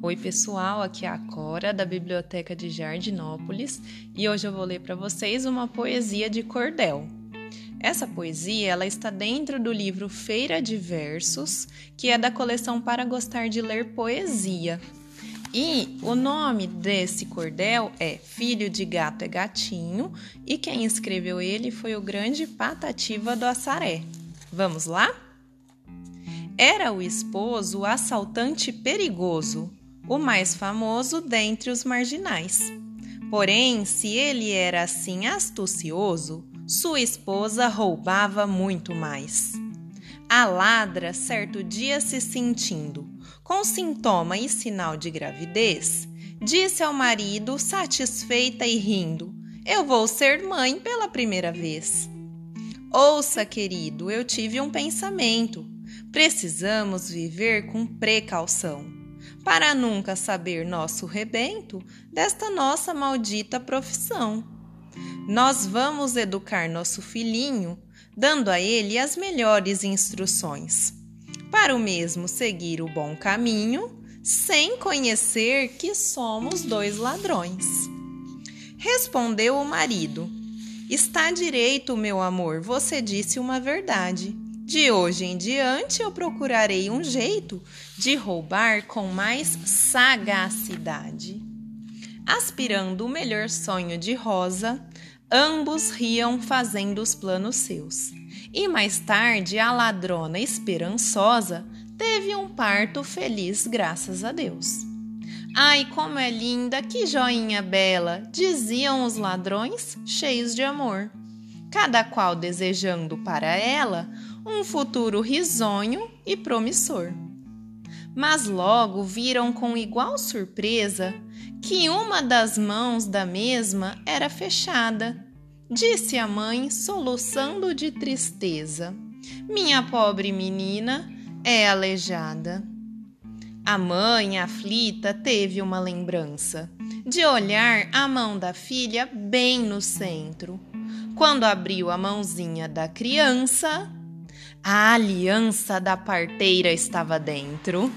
Oi, pessoal, aqui é a Cora da Biblioteca de Jardinópolis e hoje eu vou ler para vocês uma poesia de cordel. Essa poesia ela está dentro do livro Feira de Versos, que é da coleção Para Gostar de Ler Poesia. E o nome desse cordel é Filho de Gato é Gatinho, e quem escreveu ele foi o grande Patativa do Assaré. Vamos lá? Era o esposo assaltante perigoso, o mais famoso dentre os marginais. Porém, se ele era assim astucioso, sua esposa roubava muito mais. A ladra, certo dia se sentindo, com sintoma e sinal de gravidez, disse ao marido, satisfeita e rindo: Eu vou ser mãe pela primeira vez. Ouça, querido, eu tive um pensamento. Precisamos viver com precaução para nunca saber nosso rebento desta nossa maldita profissão. Nós vamos educar nosso filhinho, dando a ele as melhores instruções, para o mesmo seguir o bom caminho, sem conhecer que somos dois ladrões. Respondeu o marido: Está direito, meu amor, você disse uma verdade. De hoje em diante eu procurarei um jeito de roubar com mais sagacidade. Aspirando o melhor sonho de Rosa, ambos riam fazendo os planos seus. E mais tarde a ladrona esperançosa teve um parto feliz, graças a Deus. Ai, como é linda, que joinha bela, diziam os ladrões, cheios de amor. Cada qual desejando para ela um futuro risonho e promissor. Mas logo viram com igual surpresa que uma das mãos da mesma era fechada. Disse a mãe, soluçando de tristeza: Minha pobre menina é aleijada. A mãe, aflita, teve uma lembrança de olhar a mão da filha bem no centro. Quando abriu a mãozinha da criança, a aliança da parteira estava dentro.